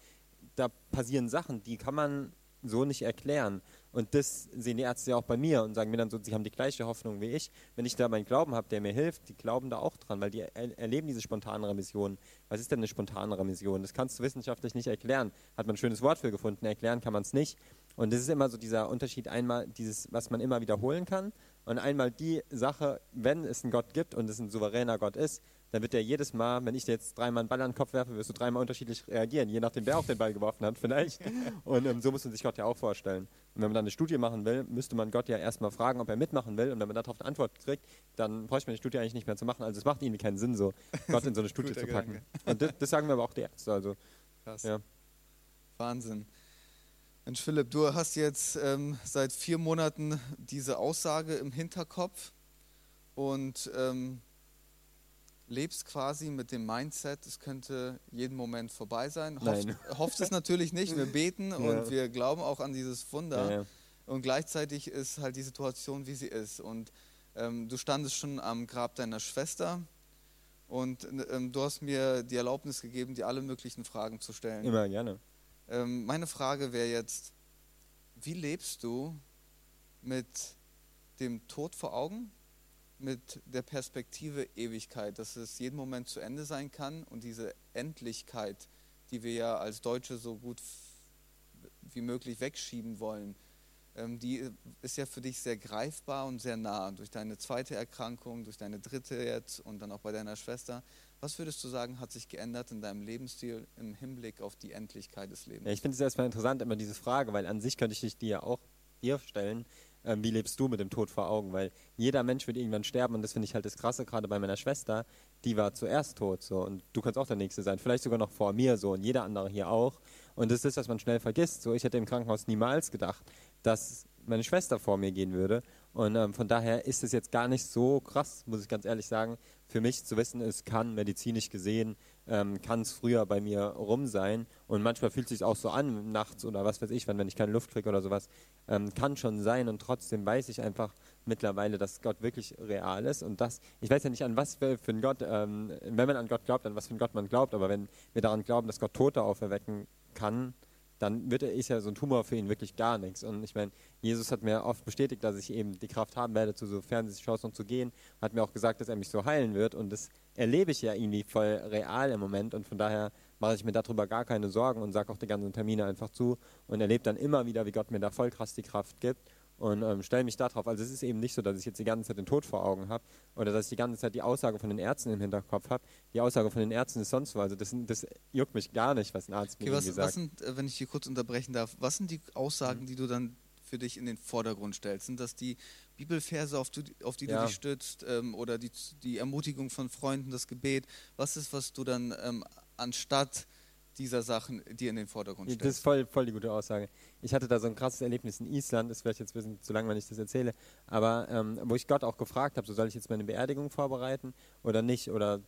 da passieren Sachen, die kann man so nicht erklären. Und das sehen die Ärzte ja auch bei mir und sagen mir dann so, sie haben die gleiche Hoffnung wie ich. Wenn ich da meinen Glauben habe, der mir hilft, die glauben da auch dran, weil die er erleben diese spontane Remission. Was ist denn eine spontane Remission? Das kannst du wissenschaftlich nicht erklären. Hat man ein schönes Wort für gefunden, erklären kann man es nicht. Und das ist immer so dieser Unterschied, einmal dieses, was man immer wiederholen kann und einmal die Sache, wenn es einen Gott gibt und es ein souveräner Gott ist, dann wird er jedes Mal, wenn ich dir jetzt dreimal einen Ball an den Kopf werfe, wirst du dreimal unterschiedlich reagieren, je nachdem, wer auch den Ball geworfen hat, vielleicht. Und ähm, so muss man sich Gott ja auch vorstellen. Und wenn man dann eine Studie machen will, müsste man Gott ja erstmal fragen, ob er mitmachen will. Und wenn man darauf eine Antwort kriegt, dann bräuchte man die Studie eigentlich nicht mehr zu machen. Also es macht irgendwie keinen Sinn, so Gott in so eine Studie zu packen. Und das, das sagen mir aber auch die Ärzte. Also, Krass. ja. Wahnsinn. Mensch, Philipp, du hast jetzt ähm, seit vier Monaten diese Aussage im Hinterkopf und ähm, lebst quasi mit dem Mindset, es könnte jeden Moment vorbei sein. Hofft, hofft es natürlich nicht. Wir beten und Ja. wir glauben auch an dieses Wunder. Ja, ja. Und gleichzeitig ist halt die Situation, wie sie ist. Und ähm, du standest schon am Grab deiner Schwester Und ähm, du hast mir die Erlaubnis gegeben, dir alle möglichen Fragen zu stellen. Immer gerne. Ähm, meine Frage wäre jetzt, wie lebst du mit dem Tod vor Augen, mit der Perspektive Ewigkeit, dass es jeden Moment zu Ende sein kann und diese Endlichkeit, die wir ja als Deutsche so gut wie möglich wegschieben wollen, ähm, die ist ja für dich sehr greifbar und sehr nah durch deine zweite Erkrankung, durch deine dritte jetzt und dann auch bei deiner Schwester. Was würdest du sagen, hat sich geändert in deinem Lebensstil im Hinblick auf die Endlichkeit des Lebens? Ja, ich finde es erstmal interessant, immer diese Frage, weil an sich könnte ich dich dir ja auch dir stellen, ähm, wie lebst du mit dem Tod vor Augen? Weil jeder Mensch wird irgendwann sterben und das finde ich halt das Krasse, gerade bei meiner Schwester, die war zuerst tot so und du kannst auch der Nächste sein, vielleicht sogar noch vor mir so und jeder andere hier auch. Und das ist was man schnell vergisst. So, ich hätte im Krankenhaus niemals gedacht, dass meine Schwester vor mir gehen würde. Und ähm, von daher ist es jetzt gar nicht so krass, muss ich ganz ehrlich sagen, für mich zu wissen, es kann medizinisch gesehen, ähm, kann es früher bei mir rum sein. Und manchmal fühlt es sich auch so an, nachts oder was weiß ich, wenn, wenn ich keine Luft kriege oder sowas. Ähm, kann schon sein. Und trotzdem weiß ich einfach mittlerweile, dass Gott wirklich real ist. Und das, ich weiß ja nicht, an was für ein Gott, ähm, wenn man an Gott glaubt, an was für ein Gott man glaubt, aber wenn wir daran glauben, dass Gott Tote auferwecken kann, dann wird er, ist ja so ein Tumor für ihn wirklich gar nichts. Und ich meine, Jesus hat mir oft bestätigt, dass ich eben die Kraft haben werde, zu so Fernsehshows und zu gehen. Hat mir auch gesagt, dass er mich so heilen wird. Und das erlebe ich ja irgendwie voll real im Moment. Und von daher mache ich mir darüber gar keine Sorgen und sage auch die ganzen Termine einfach zu und erlebe dann immer wieder, wie Gott mir da voll krass die Kraft gibt und ähm, stelle mich darauf. Also es ist eben nicht so, dass ich jetzt die ganze Zeit den Tod vor Augen habe oder dass ich die ganze Zeit die Aussage von den Ärzten im Hinterkopf habe. Die Aussage von den Ärzten ist sonst wo. Also das, das juckt mich gar nicht, was ein Arzt okay, mir was, gesagt sind, äh, wenn ich hier kurz unterbrechen darf, was sind die Aussagen, mhm. die du dann für dich in den Vordergrund stellst? Sind das die Bibelverse, auf, du, auf die ja. du dich stützt ähm, oder die, die Ermutigung von Freunden, das Gebet? Was ist, was du dann ähm, anstatt dieser Sachen dir in den Vordergrund stellst. Das ist voll, voll die gute Aussage. Ich hatte da so ein krasses Erlebnis in Island, ist vielleicht jetzt ein bisschen zu lang, wenn ich das erzähle, aber ähm, wo ich Gott auch gefragt habe, so soll ich jetzt meine Beerdigung vorbereiten oder nicht oder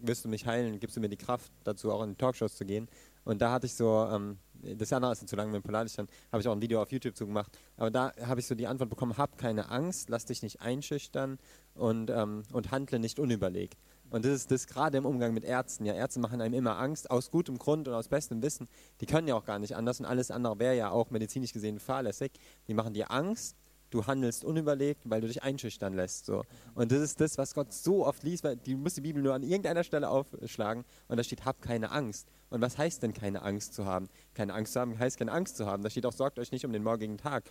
wirst du mich heilen, gibst du mir die Kraft dazu, auch in die Talkshows zu gehen. Und da hatte ich so, ähm, das andere ist zu lang mit Polarisch, dann habe ich auch ein Video auf YouTube zugemacht. Aber da habe ich so die Antwort bekommen, hab keine Angst, lass dich nicht einschüchtern und, ähm, und handle nicht unüberlegt. Und das ist das gerade im Umgang mit Ärzten. Ja, Ärzte machen einem immer Angst, aus gutem Grund und aus bestem Wissen. Die können ja auch gar nicht anders und alles andere wäre ja auch medizinisch gesehen fahrlässig. Die machen dir Angst, du handelst unüberlegt, weil du dich einschüchtern lässt. So. Und das ist das, was Gott so oft liest, weil du musst die Bibel nur an irgendeiner Stelle aufschlagen und da steht, hab keine Angst. Und was heißt denn keine Angst zu haben? Keine Angst zu haben heißt keine Angst zu haben. Da steht auch, sorgt euch nicht um den morgigen Tag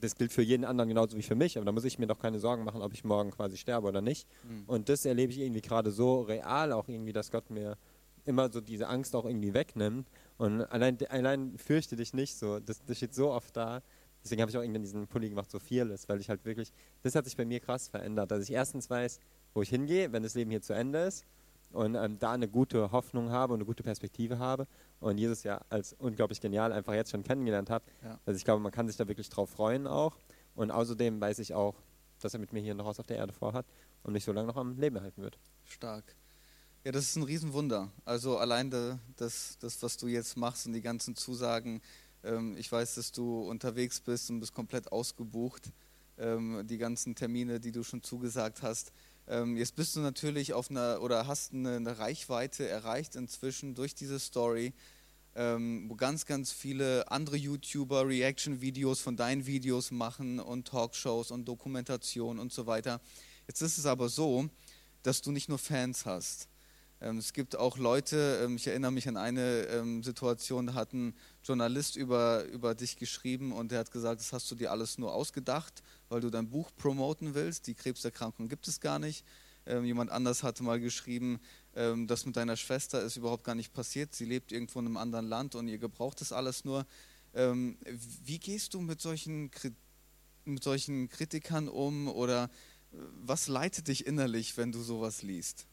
das gilt für jeden anderen genauso wie für mich, aber da muss ich mir doch keine Sorgen machen, ob ich morgen quasi sterbe oder nicht. Mhm. Und das erlebe ich irgendwie gerade so real, auch irgendwie, dass Gott mir immer so diese Angst auch irgendwie wegnimmt. Und allein, allein fürchte dich nicht so. Das, das steht so oft da. Deswegen habe ich auch irgendwie diesen Pulli gemacht, so fearless, weil ich halt wirklich, das hat sich bei mir krass verändert, dass ich erstens weiß, wo ich hingehe, wenn das Leben hier zu Ende ist und ähm, da eine gute Hoffnung habe und eine gute Perspektive habe und Jesus ja als unglaublich genial einfach jetzt schon kennengelernt habe. Ja. Also ich glaube, man kann sich da wirklich drauf freuen auch. Und außerdem weiß ich auch, dass er mit mir hier noch was auf der Erde vorhat und mich so lange noch am Leben halten wird. Stark. Ja, das ist ein Riesenwunder. Also allein das, das was du jetzt machst und die ganzen Zusagen. Ähm, ich weiß, dass du unterwegs bist und bist komplett ausgebucht. Ähm, die ganzen Termine, die du schon zugesagt hast. Ähm, jetzt bist du natürlich auf einer oder hast eine, eine Reichweite erreicht inzwischen durch diese Story, ähm, wo ganz, ganz viele andere YouTuber Reaction-Videos von deinen Videos machen und Talkshows und Dokumentation und so weiter. Jetzt ist es aber so, dass du nicht nur Fans hast. Ähm, es gibt auch Leute, ähm, ich erinnere mich an eine ähm, Situation, da hat ein Journalist über, über dich geschrieben und der hat gesagt, das hast du dir alles nur ausgedacht, weil du dein Buch promoten willst. Die Krebserkrankung gibt es gar nicht. jemand anders hatte mal geschrieben, das mit deiner Schwester ist überhaupt gar nicht passiert. Sie lebt irgendwo in einem anderen Land und ihr gebraucht das alles nur. wie gehst du mit solchen, mit solchen Kritikern um oder äh, was leitet dich innerlich, wenn du sowas liest?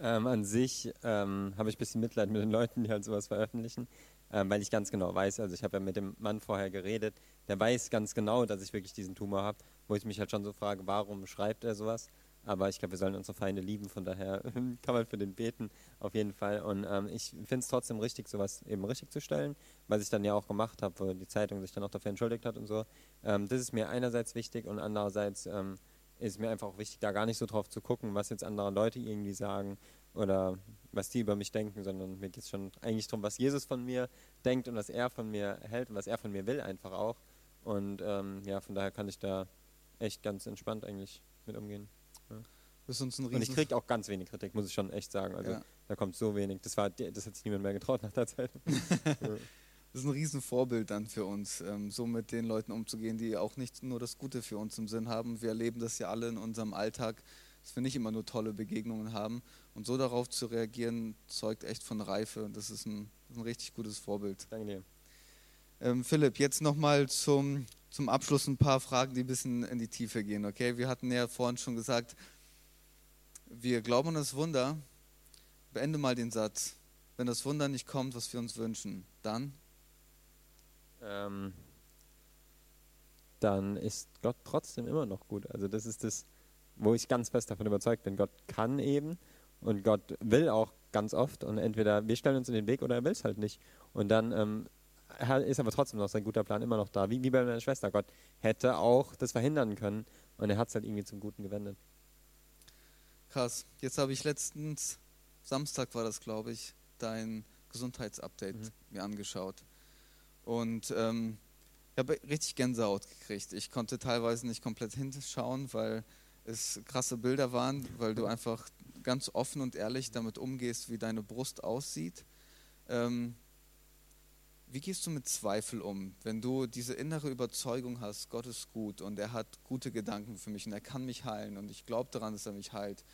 Ähm, an sich ähm, habe ich ein bisschen Mitleid mit den Leuten, die halt sowas veröffentlichen, ähm, weil ich ganz genau weiß, also ich habe ja mit dem Mann vorher geredet, der weiß ganz genau, dass ich wirklich diesen Tumor habe, wo ich mich halt schon so frage, warum schreibt er sowas? Aber ich glaube, wir sollen unsere Feinde lieben, von daher kann man für den beten, auf jeden Fall. Und ähm, ich finde es trotzdem richtig, sowas eben richtig zu stellen, was ich dann ja auch gemacht habe, wo die Zeitung sich dann auch dafür entschuldigt hat und so. Ähm, das ist mir einerseits wichtig und andererseits ähm, ist mir einfach auch wichtig, da gar nicht so drauf zu gucken, was jetzt andere Leute irgendwie sagen, oder was die über mich denken, sondern mir geht es schon eigentlich darum, was Jesus von mir denkt und was er von mir hält und was er von mir will einfach auch. Und ähm, ja, von daher kann ich da echt ganz entspannt eigentlich mit umgehen. Ja. Das ist uns ein und ich kriege auch ganz wenig Kritik, muss ich schon echt sagen. Also Ja. da kommt so wenig. Das war, das hat sich niemand mehr getraut nach der Zeit. Das ist ein Riesenvorbild dann für uns, ähm, so mit den Leuten umzugehen, die auch nicht nur das Gute für uns im Sinn haben. Wir erleben das ja alle in unserem Alltag, dass wir nicht immer nur tolle Begegnungen haben. Und so darauf zu reagieren, zeugt echt von Reife. Das ist ein, ein richtig gutes Vorbild. Danke dir. Ähm, Philipp, jetzt nochmal zum, zum Abschluss ein paar Fragen, die ein bisschen in die Tiefe gehen. Okay, wir hatten ja vorhin schon gesagt, wir glauben an das Wunder. Beende mal den Satz. Wenn das Wunder nicht kommt, was wir uns wünschen, dann ähm, dann ist Gott trotzdem immer noch gut. Also das ist das, wo ich ganz fest davon überzeugt bin. Gott kann eben und Gott will auch ganz oft und entweder wir stellen uns in den Weg oder er will es halt nicht. Und dann ähm, ist aber trotzdem noch sein guter Plan immer noch da. Wie, wie bei meiner Schwester. Gott hätte auch das verhindern können und er hat es halt irgendwie zum Guten gewendet. Krass. Jetzt habe ich letztens, Samstag war das, glaube ich, dein Gesundheitsupdate Mhm. mir angeschaut. Und ähm, ich habe richtig Gänsehaut gekriegt. Ich konnte teilweise nicht komplett hinschauen, weil es krasse Bilder waren, weil du einfach ganz offen und ehrlich damit umgehst, wie deine Brust aussieht. Ähm, wie gehst du mit Zweifel um, wenn du diese innere Überzeugung hast, Gott ist gut und er hat gute Gedanken für mich und er kann mich heilen und ich glaube daran, dass er mich heilt.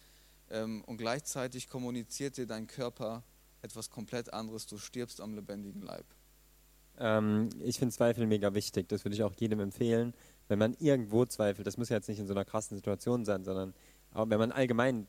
Ähm, und gleichzeitig kommuniziert dir dein Körper etwas komplett anderes. Du stirbst am lebendigen Leib. Ähm, ich finde Zweifel mega wichtig. Das würde ich auch jedem empfehlen. Wenn man irgendwo zweifelt, das muss ja jetzt nicht in so einer krassen Situation sein, sondern auch wenn man allgemein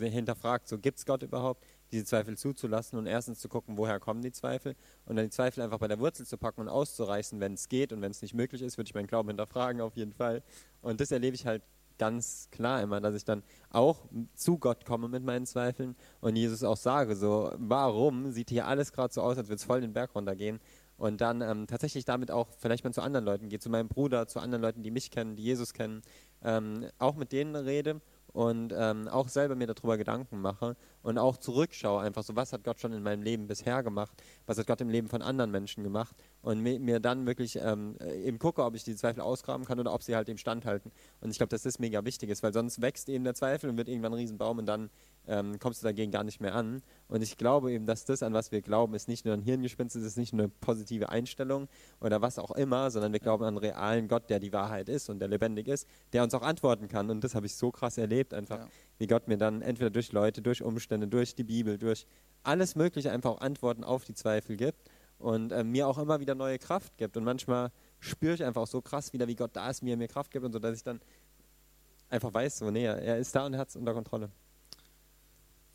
hinterfragt, so gibt es Gott überhaupt, diese Zweifel zuzulassen und erstens zu gucken, woher kommen die Zweifel und dann die Zweifel einfach bei der Wurzel zu packen und auszureißen, wenn es geht und wenn es nicht möglich ist, würde ich meinen Glauben hinterfragen auf jeden Fall. Und das erlebe ich halt ganz klar immer, dass ich dann auch zu Gott komme mit meinen Zweifeln und Jesus auch sage, so, warum sieht hier alles gerade so aus, als würde es voll den Berg runtergehen und dann ähm, tatsächlich damit auch vielleicht mal zu anderen Leuten gehe, zu meinem Bruder, zu anderen Leuten, die mich kennen, die Jesus kennen, ähm, auch mit denen rede und ähm, auch selber mir darüber Gedanken mache und auch zurückschaue, einfach so, was hat Gott schon in meinem Leben bisher gemacht, was hat Gott im Leben von anderen Menschen gemacht und mir, mir dann wirklich ähm, äh, eben gucke, ob ich die Zweifel ausgraben kann oder ob sie halt dem standhalten. Und ich glaube, dass das mega wichtig ist, weil sonst wächst eben der Zweifel und wird irgendwann ein Riesenbaum und dann ähm, kommst du dagegen gar nicht mehr an. Und ich glaube eben, dass das, an was wir glauben, ist nicht nur ein Hirngespinst, es ist nicht nur eine positive Einstellung oder was auch immer, sondern wir glauben an einen realen Gott, der die Wahrheit ist und der lebendig ist, der uns auch antworten kann. Und das habe ich so krass erlebt, einfach, Ja. wie Gott mir dann entweder durch Leute, durch Umstände, durch die Bibel, durch alles Mögliche einfach auch Antworten auf die Zweifel gibt und äh, mir auch immer wieder neue Kraft gibt. Und manchmal spüre ich einfach auch so krass wieder, wie Gott da ist, er mir Kraft gibt und so, dass ich dann einfach weiß, so, nee, er ist da und er hat es unter Kontrolle.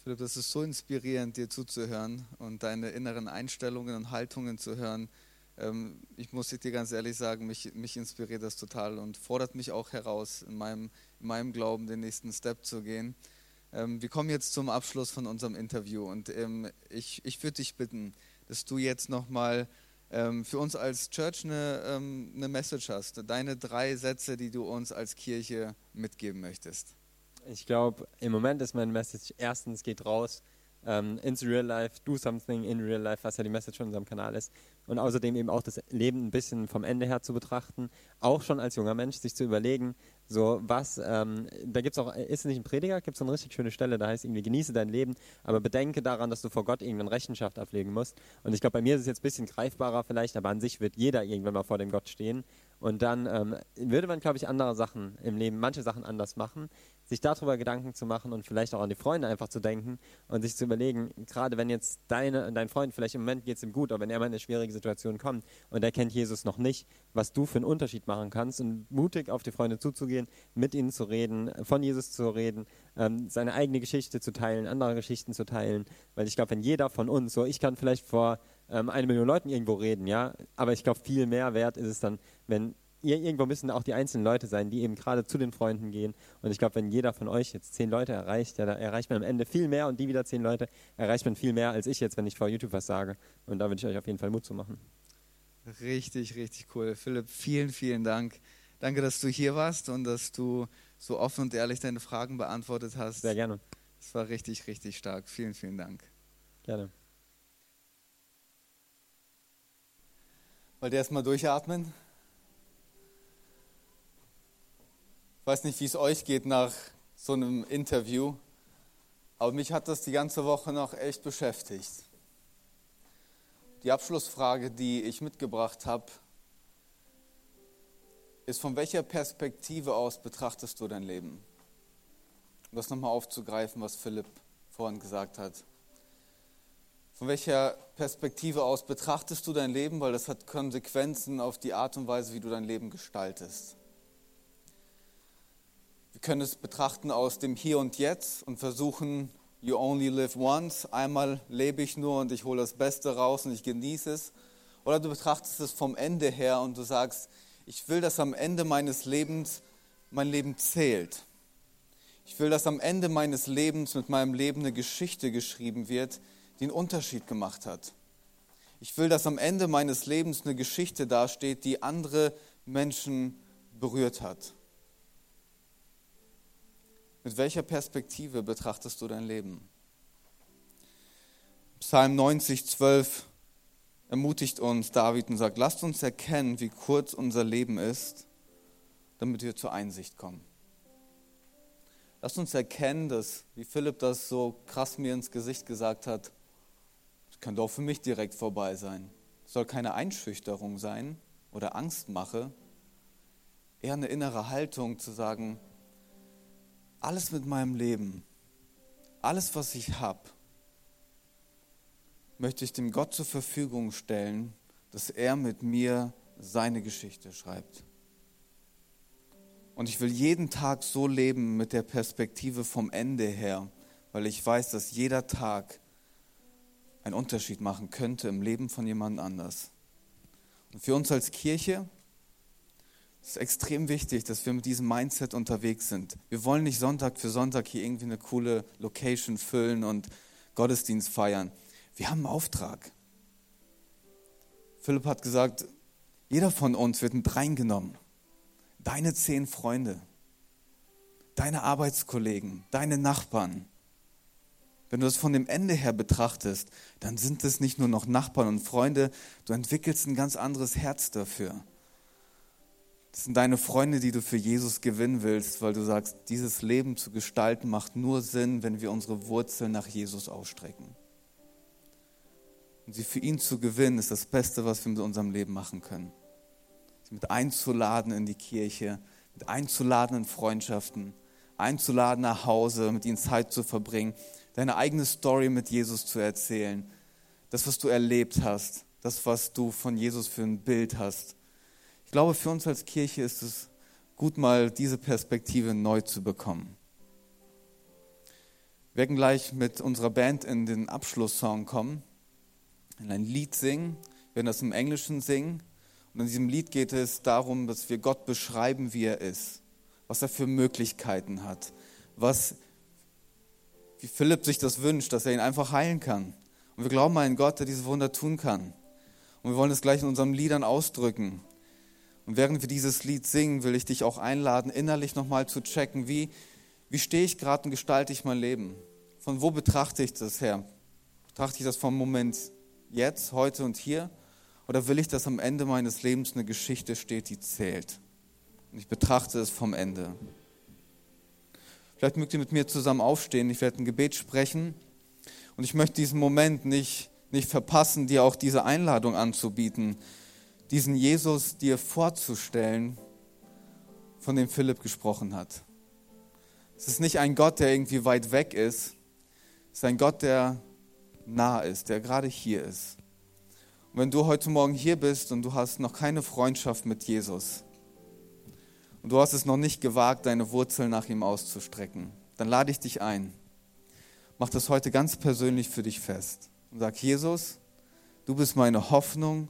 Philipp, das ist so inspirierend, dir zuzuhören und deine inneren Einstellungen und Haltungen zu hören. Ähm, ich muss dir ganz ehrlich sagen, mich, mich inspiriert das total und fordert mich auch heraus, in meinem, in meinem Glauben den nächsten Step zu gehen. Ähm, wir kommen jetzt zum Abschluss von unserem Interview und ähm, ich, ich würde dich bitten, dass du jetzt nochmal für uns als Church eine, eine Message hast, deine drei Sätze, die du uns als Kirche mitgeben möchtest. Ich glaube, im Moment ist meine Message, erstens geht raus ähm, ins Real Life, do something in Real Life, was ja die Message von unserem Kanal ist. Und außerdem eben auch das Leben ein bisschen vom Ende her zu betrachten, auch schon als junger Mensch, sich zu überlegen, so was, ähm, da gibt es auch, ist es nicht ein Prediger, gibt es eine richtig schöne Stelle, da heißt irgendwie, genieße dein Leben, aber bedenke daran, dass du vor Gott irgendwann Rechenschaft ablegen musst. Und ich glaube, bei mir ist es jetzt ein bisschen greifbarer vielleicht, aber an sich wird jeder irgendwann mal vor dem Gott stehen. Und dann ähm, würde man, glaube ich, andere Sachen im Leben, manche Sachen anders machen, sich darüber Gedanken zu machen und vielleicht auch an die Freunde einfach zu denken und sich zu überlegen, gerade wenn jetzt deine, dein Freund, vielleicht im Moment geht es ihm gut, aber wenn er mal in eine schwierige Situation kommt und er kennt Jesus noch nicht, was du für einen Unterschied machen kannst und mutig auf die Freunde zuzugehen, mit ihnen zu reden, von Jesus zu reden, ähm, seine eigene Geschichte zu teilen, andere Geschichten zu teilen, weil ich glaube, wenn jeder von uns, so ich kann vielleicht vor ähm, eine Million Leuten irgendwo reden, ja, aber ich glaube, viel mehr wert ist es dann, wenn irgendwo müssen auch die einzelnen Leute sein, die eben gerade zu den Freunden gehen. Und ich glaube, wenn jeder von euch jetzt zehn Leute erreicht, ja, da erreicht man am Ende viel mehr und die wieder zehn Leute erreicht man viel mehr als ich jetzt, wenn ich vor YouTube was sage. Und da würde ich euch auf jeden Fall Mut zu machen. Richtig, richtig cool. Philipp, vielen, vielen Dank. Danke, dass du hier warst und dass du so offen und ehrlich deine Fragen beantwortet hast. Sehr gerne. Das war richtig, richtig stark. Vielen, vielen Dank. Gerne. Wollt ihr erstmal durchatmen? Ich weiß nicht, wie es euch geht nach so einem Interview, aber mich hat das die ganze Woche noch echt beschäftigt. Die Abschlussfrage, die ich mitgebracht habe, ist, von welcher Perspektive aus betrachtest du dein Leben? Um das nochmal aufzugreifen, was Philipp vorhin gesagt hat. Von welcher Perspektive aus betrachtest du dein Leben? Weil das hat Konsequenzen auf die Art und Weise, wie du dein Leben gestaltest. Wir können es betrachten aus dem Hier und Jetzt und versuchen, you only live once, einmal lebe ich nur und ich hole das Beste raus und ich genieße es. Oder du betrachtest es vom Ende her und du sagst, ich will, dass am Ende meines Lebens mein Leben zählt. Ich will, dass am Ende meines Lebens mit meinem Leben eine Geschichte geschrieben wird, die einen Unterschied gemacht hat. Ich will, dass am Ende meines Lebens eine Geschichte dasteht, die andere Menschen berührt hat. Mit welcher Perspektive betrachtest du dein Leben? Psalm 90, 12 ermutigt uns David und sagt, lasst uns erkennen, wie kurz unser Leben ist, damit wir zur Einsicht kommen. Lasst uns erkennen, dass, wie Philipp das so krass mir ins Gesicht gesagt hat, das könnte auch für mich direkt vorbei sein. Es soll keine Einschüchterung sein oder Angstmache, eher eine innere Haltung zu sagen, alles mit meinem Leben, alles, was ich habe, möchte ich dem Gott zur Verfügung stellen, dass er mit mir seine Geschichte schreibt. Und ich will jeden Tag so leben mit der Perspektive vom Ende her, weil ich weiß, dass jeder Tag einen Unterschied machen könnte im Leben von jemand anders. Und für uns als Kirche ist es extrem wichtig, dass wir mit diesem Mindset unterwegs sind. Wir wollen nicht Sonntag für Sonntag hier irgendwie eine coole Location füllen und Gottesdienst feiern. Wir haben einen Auftrag. Philipp hat gesagt, jeder von uns wird mit reingenommen. Deine zehn Freunde, deine Arbeitskollegen, deine Nachbarn. Wenn du das von dem Ende her betrachtest, dann sind es nicht nur noch Nachbarn und Freunde, du entwickelst ein ganz anderes Herz dafür. Das sind deine Freunde, die du für Jesus gewinnen willst, weil du sagst, dieses Leben zu gestalten macht nur Sinn, wenn wir unsere Wurzeln nach Jesus ausstrecken. Und sie für ihn zu gewinnen, ist das Beste, was wir mit unserem Leben machen können. Sie mit einzuladen in die Kirche, mit einzuladen in Freundschaften, einzuladen nach Hause, mit ihnen Zeit zu verbringen, deine eigene Story mit Jesus zu erzählen, das, was du erlebt hast, das, was du von Jesus für ein Bild hast. Ich glaube, für uns als Kirche ist es gut, mal diese Perspektive neu zu bekommen. Wir werden gleich mit unserer Band in den Abschlusssong kommen ein Lied singen. Wir werden das im Englischen singen. Und in diesem Lied geht es darum, dass wir Gott beschreiben, wie er ist, was er für Möglichkeiten hat, was, wie Philipp sich das wünscht, dass er ihn einfach heilen kann. Und wir glauben an einen Gott, der diese Wunder tun kann. Und wir wollen es gleich in unseren Liedern ausdrücken. Und während wir dieses Lied singen, will ich dich auch einladen, innerlich nochmal zu checken, wie, wie stehe ich gerade und gestalte ich mein Leben? Von wo betrachte ich das her? Betrachte ich das vom Moment jetzt, heute und hier? Oder will ich, dass am Ende meines Lebens eine Geschichte steht, die zählt? Und ich betrachte es vom Ende. Vielleicht mögt ihr mit mir zusammen aufstehen. Ich werde ein Gebet sprechen. Und ich möchte diesen Moment nicht, nicht verpassen, dir auch diese Einladung anzubieten, diesen Jesus dir vorzustellen, von dem Philipp gesprochen hat. Es ist nicht ein Gott, der irgendwie weit weg ist. Es ist ein Gott, der nah ist, der gerade hier ist. Und wenn du heute Morgen hier bist und du hast noch keine Freundschaft mit Jesus und du hast es noch nicht gewagt, deine Wurzeln nach ihm auszustrecken, dann lade ich dich ein. Mach das heute ganz persönlich für dich fest und sag, Jesus, du bist meine Hoffnung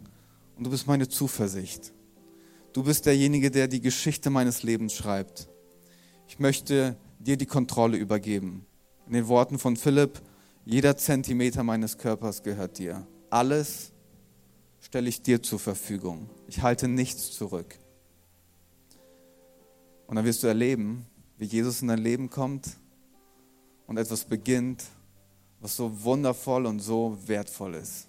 und du bist meine Zuversicht. Du bist derjenige, der die Geschichte meines Lebens schreibt. Ich möchte dir die Kontrolle übergeben. In den Worten von Philipp, jeder Zentimeter meines Körpers gehört dir. Alles stelle ich dir zur Verfügung. Ich halte nichts zurück. Und dann wirst du erleben, wie Jesus in dein Leben kommt und etwas beginnt, was so wundervoll und so wertvoll ist.